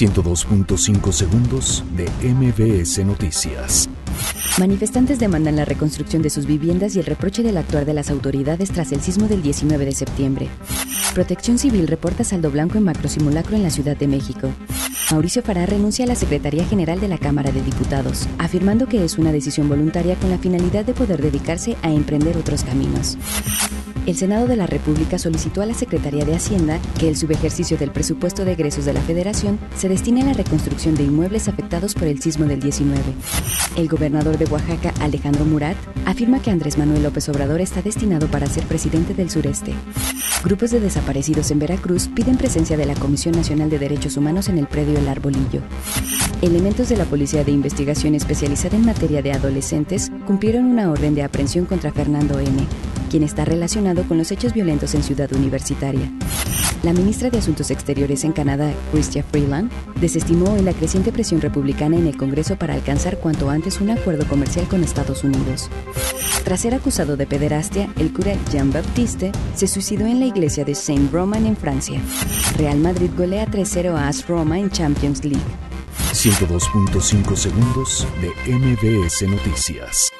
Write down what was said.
102.5 segundos de MBS Noticias. Manifestantes demandan la reconstrucción de sus viviendas y el reproche del actuar de las autoridades tras el sismo del 19 de septiembre. Protección Civil reporta saldo blanco en macrosimulacro en la Ciudad de México. Mauricio Fará renuncia a la Secretaría General de la Cámara de Diputados, afirmando que es una decisión voluntaria con la finalidad de poder dedicarse a emprender otros caminos el Senado de la República solicitó a la Secretaría de Hacienda que el subejercicio del presupuesto de egresos de la Federación se destine a la reconstrucción de inmuebles afectados por el sismo del 19. El gobernador de Oaxaca, Alejandro Murat, afirma que Andrés Manuel López Obrador está destinado para ser presidente del sureste. Grupos de desaparecidos en Veracruz piden presencia de la Comisión Nacional de Derechos Humanos en el predio El Arbolillo. Elementos de la Policía de Investigación especializada en materia de adolescentes cumplieron una orden de aprehensión contra Fernando N., quien está relacionado con los hechos violentos en Ciudad Universitaria. La ministra de Asuntos Exteriores en Canadá, Chrystia Freeland, desestimó en la creciente presión republicana en el Congreso para alcanzar cuanto antes un acuerdo comercial con Estados Unidos. Tras ser acusado de pederastia, el cura Jean-Baptiste se suicidó en la iglesia de Saint-Romain en Francia. Real Madrid golea 3-0 a AS Roma en Champions League. 102.5 segundos de MBS Noticias.